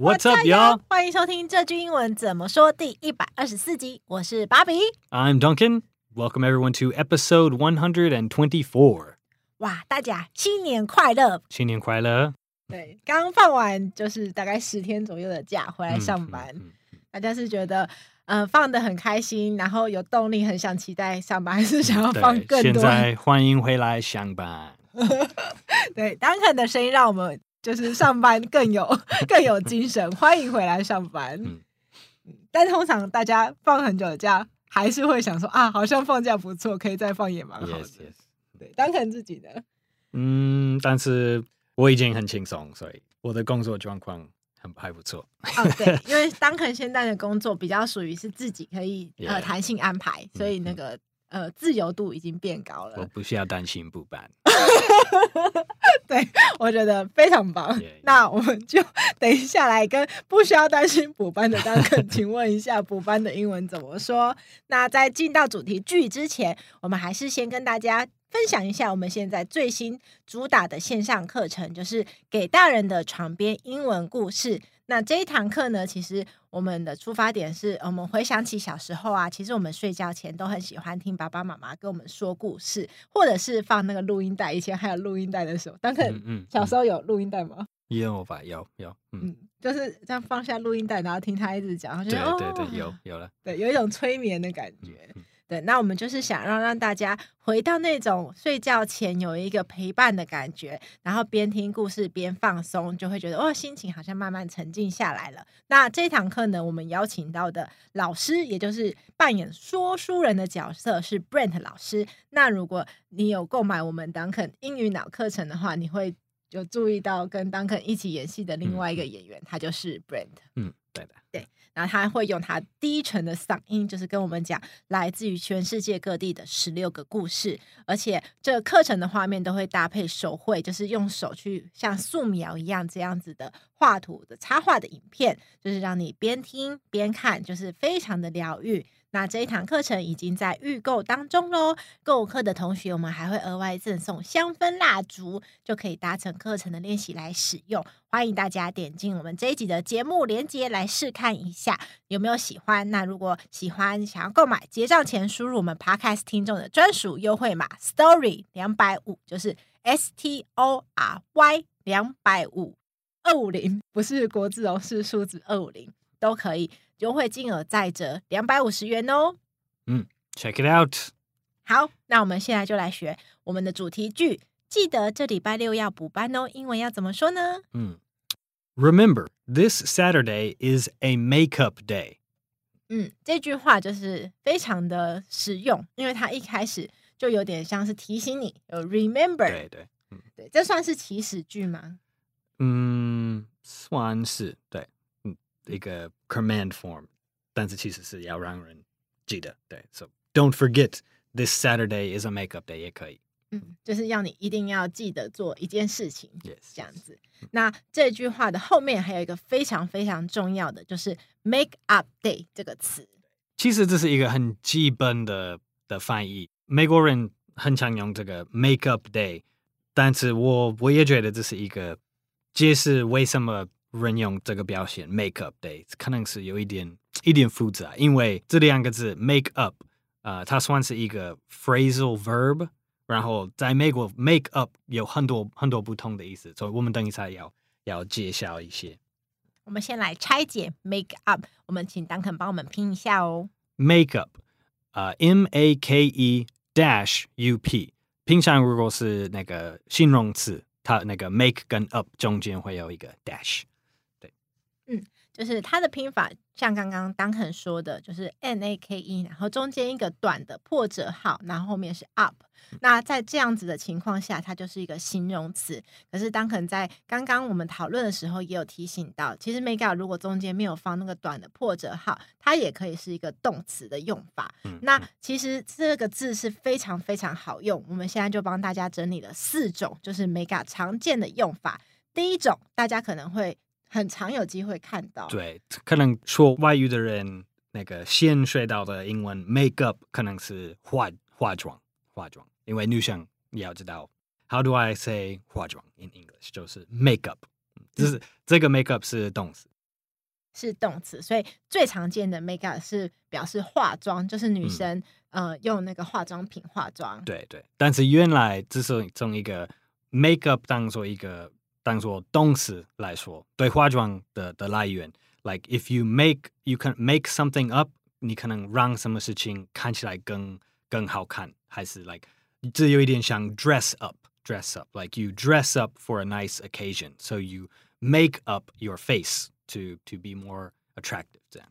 What's up, y'all？欢迎收听这句英文怎么说第一百二十四集。我是芭比，I'm Duncan. Welcome everyone to episode one hundred and twenty-four. 哇，大家新年快乐！新年快乐！对，刚放完就是大概十天左右的假，回来上班，嗯嗯嗯、大家是觉得嗯、呃、放得很开心，然后有动力，很想期待上班，还是想要放更多？现在欢迎回来上班。对，Duncan 的声音让我们。就是上班更有 更有精神，欢迎回来上班。嗯，但通常大家放很久的假，还是会想说啊，好像放假不错，可以再放也蛮好的。Yes, yes. 对，当成自己的。嗯，但是我已经很轻松，所以我的工作状况很还不错。哦，对，因为 Duncan 现在的工作比较属于是自己可以.呃弹性安排，所以那个。嗯呃，自由度已经变高了。我不需要担心补班。对，我觉得非常棒。Yeah, yeah. 那我们就等一下来跟不需要担心补班的 Duncan，请问一下补班的英文怎么说？那在进到主题句之前，我们还是先跟大家分享一下我们现在最新主打的线上课程，就是给大人的床边英文故事。那这一堂课呢，其实我们的出发点是我们回想起小时候啊，其实我们睡觉前都很喜欢听爸爸妈妈跟我们说故事，或者是放那个录音带。以前还有录音带的时候，当然，嗯，小时候有录音带吗？有吧，有有，嗯，就是这样放下录音带，然后听他一直讲，对对对，有有了，对，有一种催眠的感觉。对，那我们就是想让让大家回到那种睡觉前有一个陪伴的感觉，然后边听故事边放松，就会觉得哦，心情好像慢慢沉静下来了。那这堂课呢，我们邀请到的老师，也就是扮演说书人的角色是 Brent 老师。那如果你有购买我们 Duncan 英语脑课程的话，你会有注意到跟 Duncan 一起演戏的另外一个演员，嗯、他就是 Brent。嗯，对的，对。然后他会用他低沉的嗓音，就是跟我们讲来自于全世界各地的十六个故事，而且这个课程的画面都会搭配手绘，就是用手去像素描一样这样子的画图的插画的影片，就是让你边听边看，就是非常的疗愈。那这一堂课程已经在预购当中喽，购课的同学我们还会额外赠送香氛蜡烛，就可以搭乘课程的练习来使用。欢迎大家点进我们这一集的节目链接来试看一下有没有喜欢。那如果喜欢，想要购买，结账前输入我们 Podcast 听众的专属优惠码 Story 两百五，就是 S T O R Y 两百五二五零，不是国字哦，是数字二五零都可以。优惠金额再折两百五十元哦。嗯，check it out。好，那我们现在就来学我们的主题句。记得这礼拜六要补班哦，英文要怎么说呢？嗯，Remember, this Saturday is a makeup day。嗯，这句话就是非常的实用，因为它一开始就有点像是提醒你有 remember。对对，嗯，对，这算是祈使句吗？嗯，算是对。一个 command form，但是其实是要让人记得，对，so don't forget this Saturday is a makeup day 也可以，嗯，就是要你一定要记得做一件事情，yes，这样子。那这句话的后面还有一个非常非常重要的，就是 make up day 这个词。其实这是一个很基本的的翻译，美国人很常用这个 make up day，但是我我也觉得这是一个解释为什么。人用这个表现 make up day 可能是有一点一点复杂，因为这两个字 make up，呃，它算是一个 phrasal verb，然后在美国 make up 有很多很多不同的意思，所以我们等一下要要介绍一些。我们先来拆解 make up，我们请 Duncan 帮我们拼一下哦。make up，呃，M A K E dash up。平常如果是那个形容词，它那个 make 跟 up 中间会有一个 dash。对，嗯，就是它的拼法，像刚刚 Duncan 说的，就是 n a k e，然后中间一个短的破折号，然后后面是 up。那在这样子的情况下，它就是一个形容词。可是当可能在刚刚我们讨论的时候，也有提醒到，其实 make up 如果中间没有放那个短的破折号，它也可以是一个动词的用法。嗯、那其实这个字是非常非常好用。我们现在就帮大家整理了四种，就是 make up 常见的用法。第一种，大家可能会很常有机会看到，对，可能说外语的人那个先学到的英文 make up 可能是化化妆化妆。因为女生你要知道，How do I say 化妆 in English？就是 make up，就是、嗯、这个 make up 是动词，是动词，所以最常见的 make up 是表示化妆，就是女生、嗯、呃用那个化妆品化妆。对对，但是原来只是从一个 make up 当做一个当做动词来说，对化妆的的来源，like if you make you can make something up，你可能让什么事情看起来更更好看，还是 like。这有一点像 dress up，dress up，like you dress up for a nice occasion，so you make up your face to to be more attractive。这样，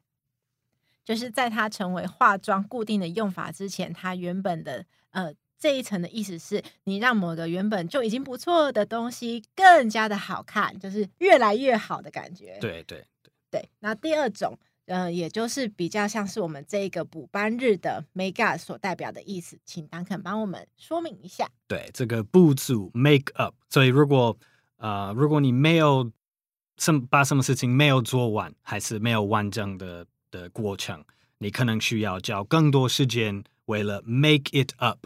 就是在它成为化妆固定的用法之前，它原本的呃 这一层的意思是你让某个原本就已经不错的东西更加的好看，就是越来越好的感觉。对对对对。那第二种。呃，也就是比较像是我们这个补班日的 make up 所代表的意思，请 Duncan 帮我们说明一下。对，这个补足 make up，所以如果呃，如果你没有什把什么事情没有做完，还是没有完整的的过程，你可能需要交更多时间为了 make it up。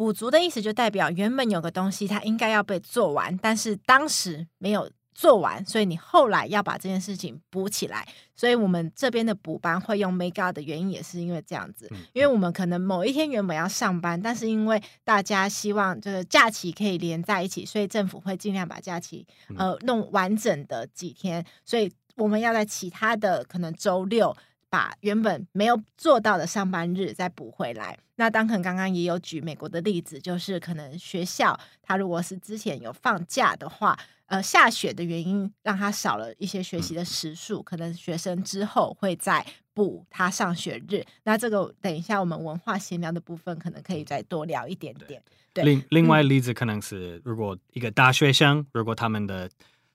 补足的意思就代表原本有个东西它应该要被做完，但是当时没有。做完，所以你后来要把这件事情补起来。所以我们这边的补班会用 make up 的原因，也是因为这样子。因为我们可能某一天原本要上班，但是因为大家希望这个假期可以连在一起，所以政府会尽量把假期呃弄完整的几天。所以我们要在其他的可能周六把原本没有做到的上班日再补回来。那当可能刚刚也有举美国的例子，就是可能学校他如果是之前有放假的话。呃，下雪的原因让他少了一些学习的时数，嗯，可能学生之后会再补他上学日。那这个等一下我们文化闲聊的部分可能可以再多聊一点点。对，另另外例子可能是，如果一个大学生，如果他们的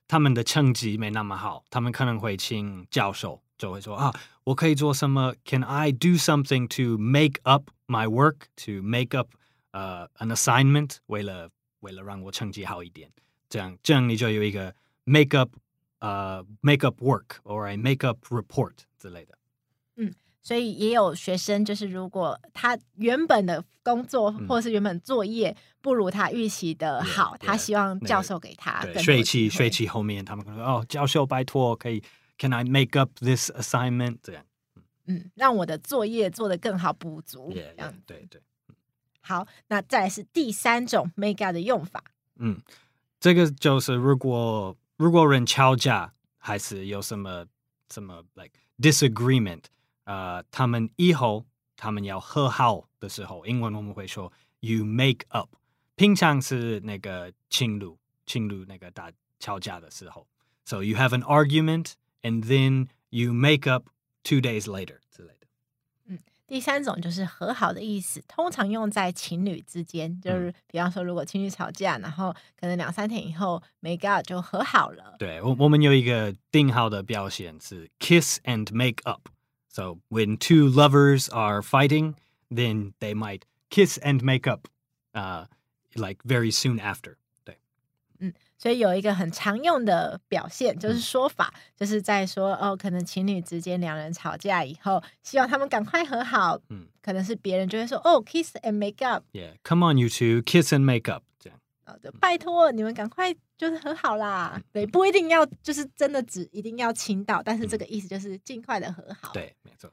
他们的成绩没那么好，他们可能会请教授，就会说啊，我可以做什么？Can I do something to make up my work? To make up 呃、uh, an assignment？为了为了让我成绩好一点。这样，这样你就有一个 make up，呃、uh,，make up work or a make up report 之类的。嗯，所以也有学生，就是如果他原本的工作或是原本作业不如他预期的好，嗯、他希望教授给他更。学期学期后面，他们可能说哦，教授拜托，可以，Can I make up this assignment？这样，嗯，让我的作业做得更好，补足。Yeah, yeah, 这样，对对。好，那再来是第三种 make up 的用法。嗯。这个就是如果如果人吵架，还是有什么什么 like disagreement，呃，他们以后他们要和好的时候，英文我们会说 you make up。平常是那个情侣情侣那个打吵架的时候，so you have an argument and then you make up two days later 之类的。第三种就是和好的意思，通常用在情侣之间，就是比方说，如果情侣吵架，然后可能两三天以后，make up 就和好了。对，我我们有一个定号的表现是 kiss and make up。So when two lovers are fighting, then they might kiss and make up, uh, like very soon after. 所以有一个很常用的表现，就是说法，嗯、就是在说哦，可能情侣之间两人吵架以后，希望他们赶快和好。嗯，可能是别人就会说哦，kiss and make up。Yeah, come on, you two, kiss and make up。这样，好的，拜托你们赶快就是和好啦。对，不一定要就是真的只一定要亲到，但是这个意思就是尽快的和好。对，没错。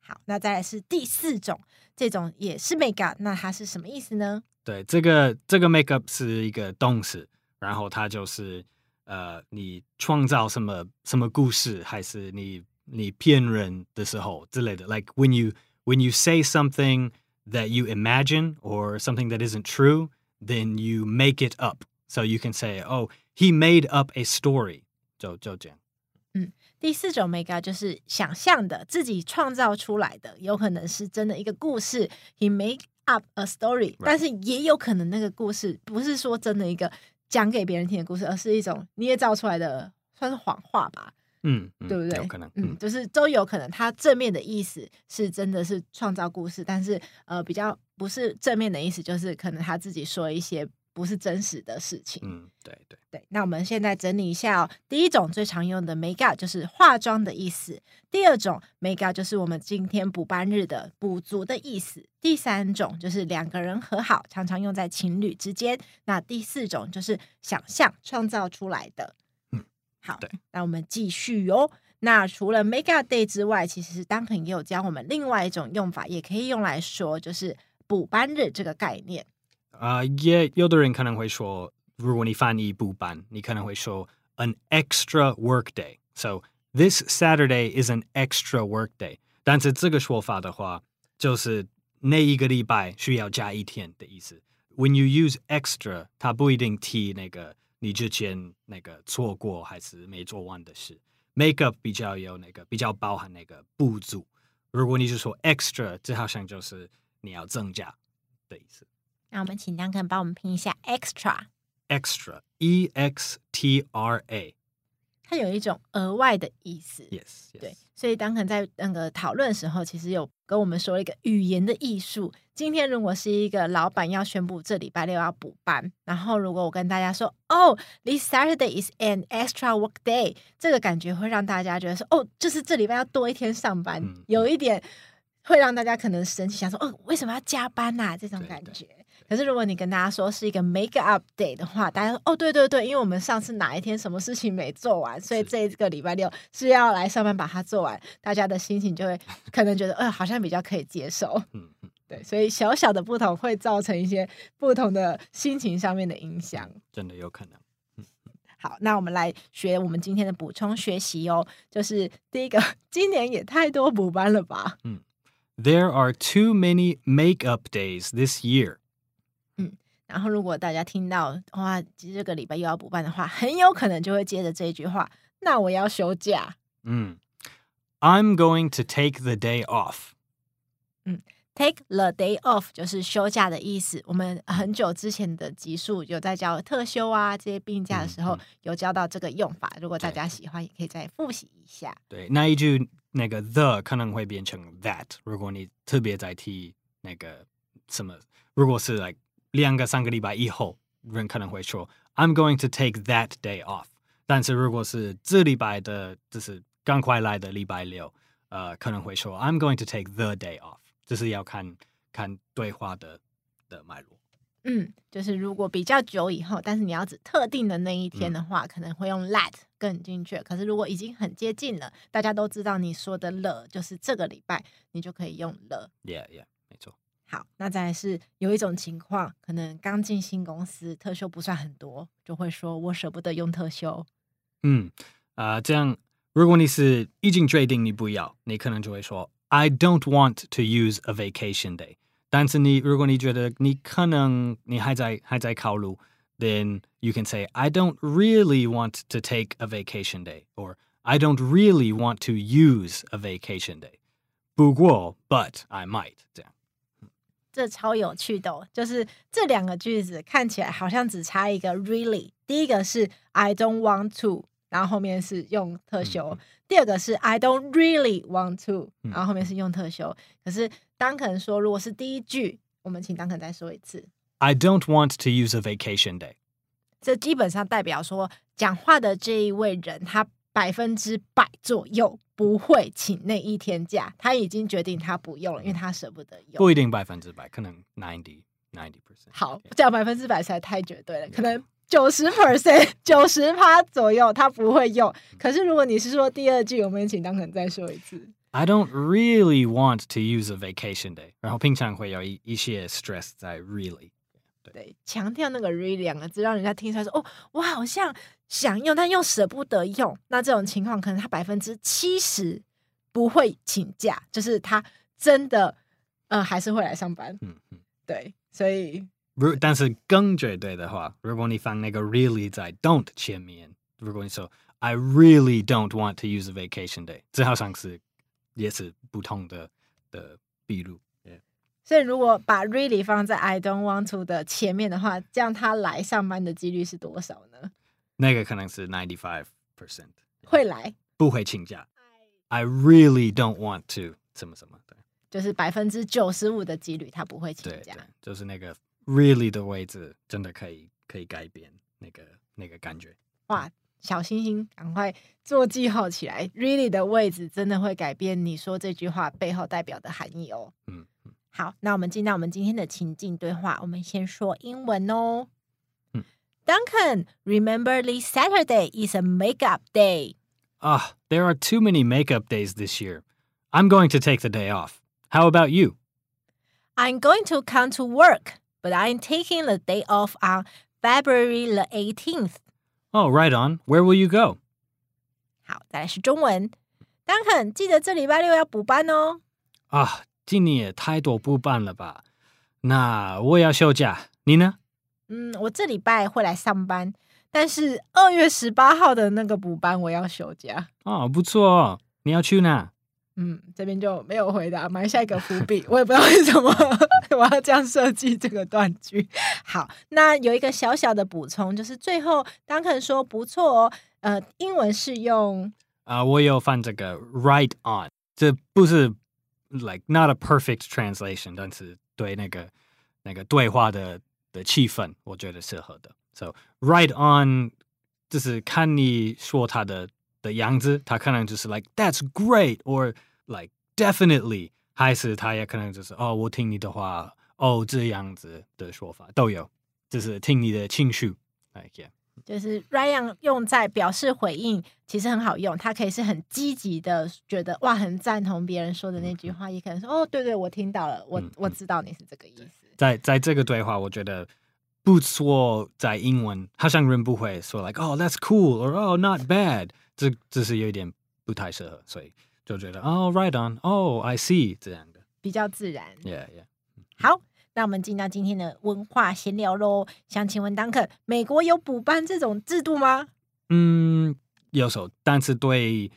好，那再来是第四种，这种也是 make up，那它是什么意思呢？对，这个这个 make up 是一个动词，然后它就是呃，你创造什么什么故事，还是你你骗人的时候之类的。Like when you when you say something that you imagine or something that isn't true, then you make it up. So you can say, "Oh, he made up a story." 就就这样。嗯。第四种 make up 就是想象的，自己创造出来的，有可能是真的一个故事，he make up a story，Right. 但是也有可能那个故事不是说真的一个 讲给别人听的故事，而是一种捏造出来的，算是谎话吧，嗯，对不对？有可能，嗯，就是都有可能，他正面的意思是真的是创造故事，但是呃，比较不是正面的意思，就是可能他自己说一些。不是真实的事情。嗯，对对对。那我们现在整理一下哦。第一种最常用的 make up 就是化妆的意思。第二种 make up 就是我们今天补班日的补足的意思。第三种就是两个人和好，常常用在情侣之间。那第四种就是想象创造出来的。嗯，好。对。那我们继续哦。那除了 make up day 之外，其实 Duncan 也有教我们另外一种用法，也可以用来说就是补班日这个概念。啊，也有的人可能会说，如果你翻译不班，你可能会说 an extra work day。So this Saturday is an extra work day。但是这个说法的话，就是那一个礼拜需要加一天的意思。When you use extra，它不一定提那个你之前那个错过还是没做完的事。Make up 比较有那个比较包含那个不足。如果你是说 extra，这好像就是你要增加的意思。那我们请 Duncan 帮我们拼一下 extra，extra，e x t r a，它有一种额外的意思。Yes，, yes. 对，所以 Duncan 在那个讨论的时候，其实有跟我们说了一个语言的艺术。今天如果是一个老板要宣布这礼拜六要补班，然后如果我跟大家说，哦，this Saturday is an extra work day，这个感觉会让大家觉得说，哦，就是这礼拜要多一天上班，嗯、有一点会让大家可能生气，想说，哦，为什么要加班呐、啊？这种感觉。可是如果你跟大家说是一个 make up day 的话，大家说哦，对对对，因为我们上次哪一天什么事情没做完，所以这个礼拜六是要来上班把它做完，大家的心情就会可能觉得，呃，好像比较可以接受。嗯嗯，对，所以小小的不同会造成一些不同的心情上面的影响，真的有可能。嗯，好，那我们来学我们今天的补充学习哦，就是第一个，今年也太多补班了吧？嗯，There are too many make up days this year. 然后，如果大家听到哇，这个礼拜又要补办的话，很有可能就会接着这一句话。那我要休假。嗯，I'm going to take the day off。嗯，take the day off 就是休假的意思。我们很久之前的集数有在教特休啊这些病假的时候，有教到这个用法。如果大家喜欢，也可以再复习一下。对，那一句那个 the 可能会变成 that。如果你特别在提那个什么，如果是 like。两个三个礼拜以后，人可能会说 "I'm going to take that day off"。但是如果是这礼拜的，就是刚快来的礼拜六，呃，可能会说 "I'm going to take the day off"。这是要看看对话的的脉络。嗯，就是如果比较久以后，但是你要指特定的那一天的话，嗯、可能会用 that 更精确。可是如果已经很接近了，大家都知道你说的了，就是这个礼拜，你就可以用了。Yeah, yeah，没错。好，那再来是有一种情况，可能刚进新公司，特休不算很多，就会说我舍不得用特休。嗯，啊、这样如果你是已经决定你不要，你可能就会说 I don't want to use a vacation day。但是你如果你觉得你可能你还在还在考虑，then you can say I don't really want to take a vacation day or I don't really want to use a vacation day。不过，but I might 这样。这超有趣的哦，就是这两个句子看起来好像只差一个 really。第一个是 I don't want to，然后后面是用特休；第二个是 I don't really want to，然后后面是用特休。可是当肯说，如果是第一句，我们请当肯再说一次：I don't want to use a vacation day。这基本上代表说，讲话的这一位人他。百分之百左右不会请那一天假，他已经决定他不用了，因为他舍不得用。不一定百分之百，可能 ninety ninety percent。好，这样百分之百实在太绝对了，可能九十 percent 九十趴左右他不会用。可是如果你是说第二句，我们请 Duncan 再说一次。I don't really want to use a vacation day。然后平常会有一一些 stress 在 really。对，强调那个 really 两个字，让人家听出来说哦，我好像想用，但又舍不得用。那这种情况，可能他百分之七十不会请假，就是他真的呃还是会来上班。嗯嗯，对，所以如但是更绝对的话，如果你放那个 really 在 don't 前面，如果你说 I really don't want to use a vacation day，这好像是也是不同的的笔录。所以，如果把 really 放在 I don't want to 的前面的话，这样他来上班的几率是多少呢？那个可能是 ninety five percent 会来，不会请假。I really don't want to 什么什么，对，就是百分之九十五的几率他不会请假。对，就是那个 really 的位置真的可以可以改变那个那个感觉。哇，小星星，赶快做记号起来！really 的位置真的会改变你说这句话背后代表的含义哦。嗯。好，那我们进到我们今天的情境对话。我们先说英文哦。嗯，Duncan, remember this Saturday is a makeup day. Ah, there are too many makeup days this year. I'm going to take the day off. How about you? I'm going to come to work, but I'm taking the day off on February the 18th. Oh, right on. Where will you go? 好，再来是中文。Duncan，记得这礼拜六要补班哦。啊。 今年也太多补班了吧？那我要休假，你呢？嗯，我这礼拜会来上班，但是二月十八号的那个补班我要休假。哦，不错哦，你要去哪？嗯，这边就没有回答，埋下一个伏笔。我也不知道为什么 我要这样设计这个断句。好，那有一个小小的补充，就是最后 Duncan 说不错哦。呃，英文是用啊、呃，我有放这个 right on，这不是。like not a perfect translation，但是对那个那个对话的的气氛，我觉得适合的。So right on，就是看你说他的的样子，他可能就是 like that's great，or like definitely，还是他也可能就是哦，我听你的话，哦这样子的说法都有，就是听你的情绪，like yeah。 就是 Ryan 用在表示回应，其实很好用。他可以是很积极的，觉得哇，很赞同别人说的那句话，嗯、也可能说哦，对对，我听到了，我、嗯、我知道你是这个意思。在在这个对话，我觉得不说在英文，好像人不会说 like oh that's cool or oh not bad，这这是有一点不太适合，所以就觉得哦 right on oh I see 这样的比较自然。Yeah yeah，好。那我们进到今天的文化闲聊喽。想请问当克美国有补班这种制度吗？嗯，有时候，但是对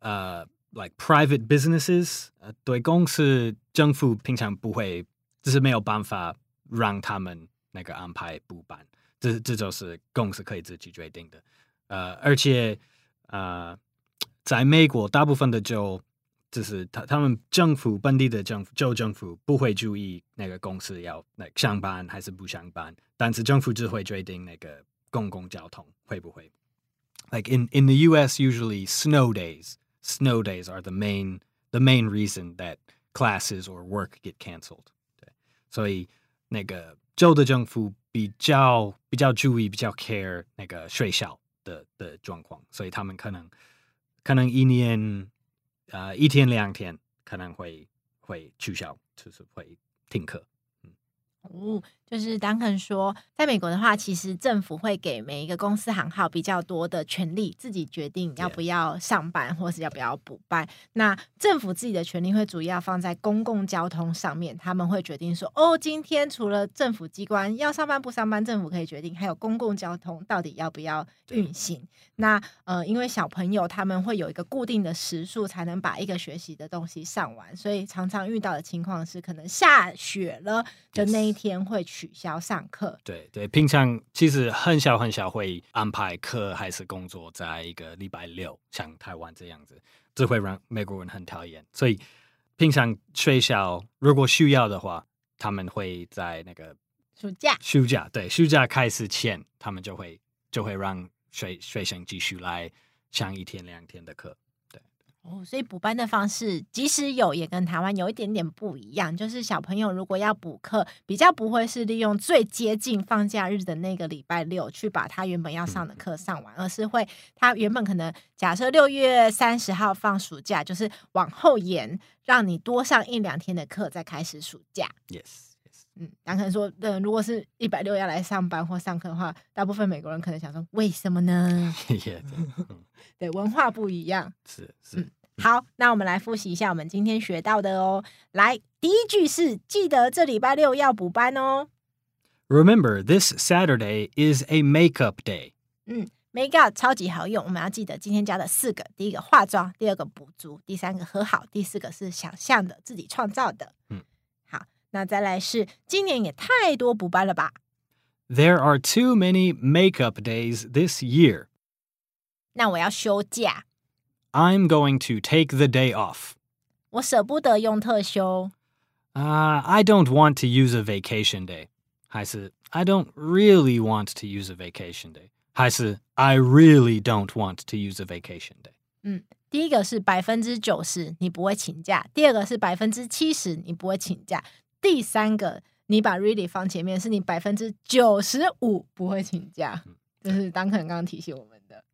呃，like private businesses，呃，对公司政府平常不会，就是没有办法让他们那个安排补班，这这就是公司可以自己决定的。呃，而且呃，在美国大部分的就。就是他他们政府本地的政府州政府不会注意那个公司要那上班还是不上班，但是政府只会决定那个公共交通会不会。Like in in the U.S. usually snow days, snow days are the main the main reason that classes or work get canceled。对，所以那个州的政府比较比较注意比较 care 那个学校的的状况，所以他们可能可能一年。呃，一天两天可能会会取消，就是会停课。嗯，哦，就是 Duncan 说，在美国的话，其实政府会给每一个公司行号比较多的权利，自己决定要不要上班，或是要不要补班。那政府自己的权利会主要放在公共交通上面，他们会决定说，哦，今天除了政府机关要上班不上班，政府可以决定，还有公共交通到底要不要运行。那呃，因为小朋友他们会有一个固定的时数才能把一个学习的东西上完，所以常常遇到的情况是，可能下雪了的那一天会取消上课。对对，平常其实很小很小会安排课还是工作在一个礼拜六，像台湾这样子，这会让美国人很讨厌。所以平常学校如果需要的话，他们会在那个暑假暑假对暑假开始前，他们就会就会让。学学生继续来上一天两天的课，对。哦，所以补班的方式，即使有，也跟台湾有一点点不一样。就是小朋友如果要补课，比较不会是利用最接近放假日的那个礼拜六去把他原本要上的课上完，而是会他原本可能假设六月三十号放暑假，就是往后延，让你多上一两天的课，再开始暑假。Yes。嗯，然后可能说，嗯，如果是一百六要来上班或上课的话，大部分美国人可能想说，为什么呢？对，文化不一样。是是。嗯，好，那我们来复习一下我们今天学到的哦。来，第一句是记得这礼拜六要补班哦。Remember, this Saturday is a makeup day. 嗯，makeup 超级好用，我们要记得今天教的四个：第一个化妆，第二个补足，第三个和好，第四个是想象的，自己创造的。嗯。那再来是今年也太多补班了吧？There are too many makeup days this year. 那我要休假。I'm going to take the day off. 我舍不得用特休。Uh, I don't want to use a vacation day. 还是 I don't really want to use a vacation day. 还是 I really don't want to use a vacation day. 嗯，第一个是百分之九十你不会请假，第二个是百分之七十你不会请假。 第三个，你把 really 放前面，是你百分之九十五不会请假，这是 Duncan 刚刚提醒我们的。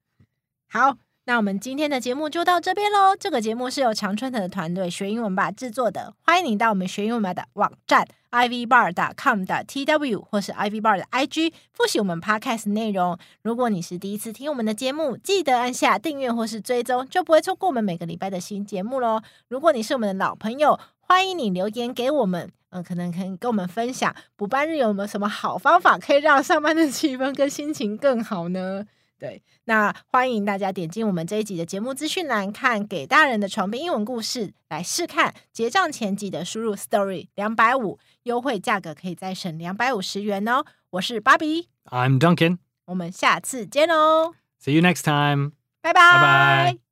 好，那我们今天的节目就到这边喽。这个节目是由常春藤的团队学英文吧制作的，欢迎你到我们学英文吧的网站 ivbar.com 的 tw 或是 ivbar 的 IG 复习我们 podcast 内容。如果你是第一次听我们的节目，记得按下订阅或是追踪，就不会错过我们每个礼拜的新节目喽。如果你是我们的老朋友，欢迎你留言给我们。嗯，可能可以跟我们分享补班日有没有什么好方法，可以让上班的气氛跟心情更好呢？对，那欢迎大家点进我们这一集的节目资讯栏，看给大人的床边英文故事，来试看。结账前记得输入 story 两百五，优惠价格可以再省两百五十元哦。我是芭比，I'm Duncan，我们下次见哦。See you next time，拜拜。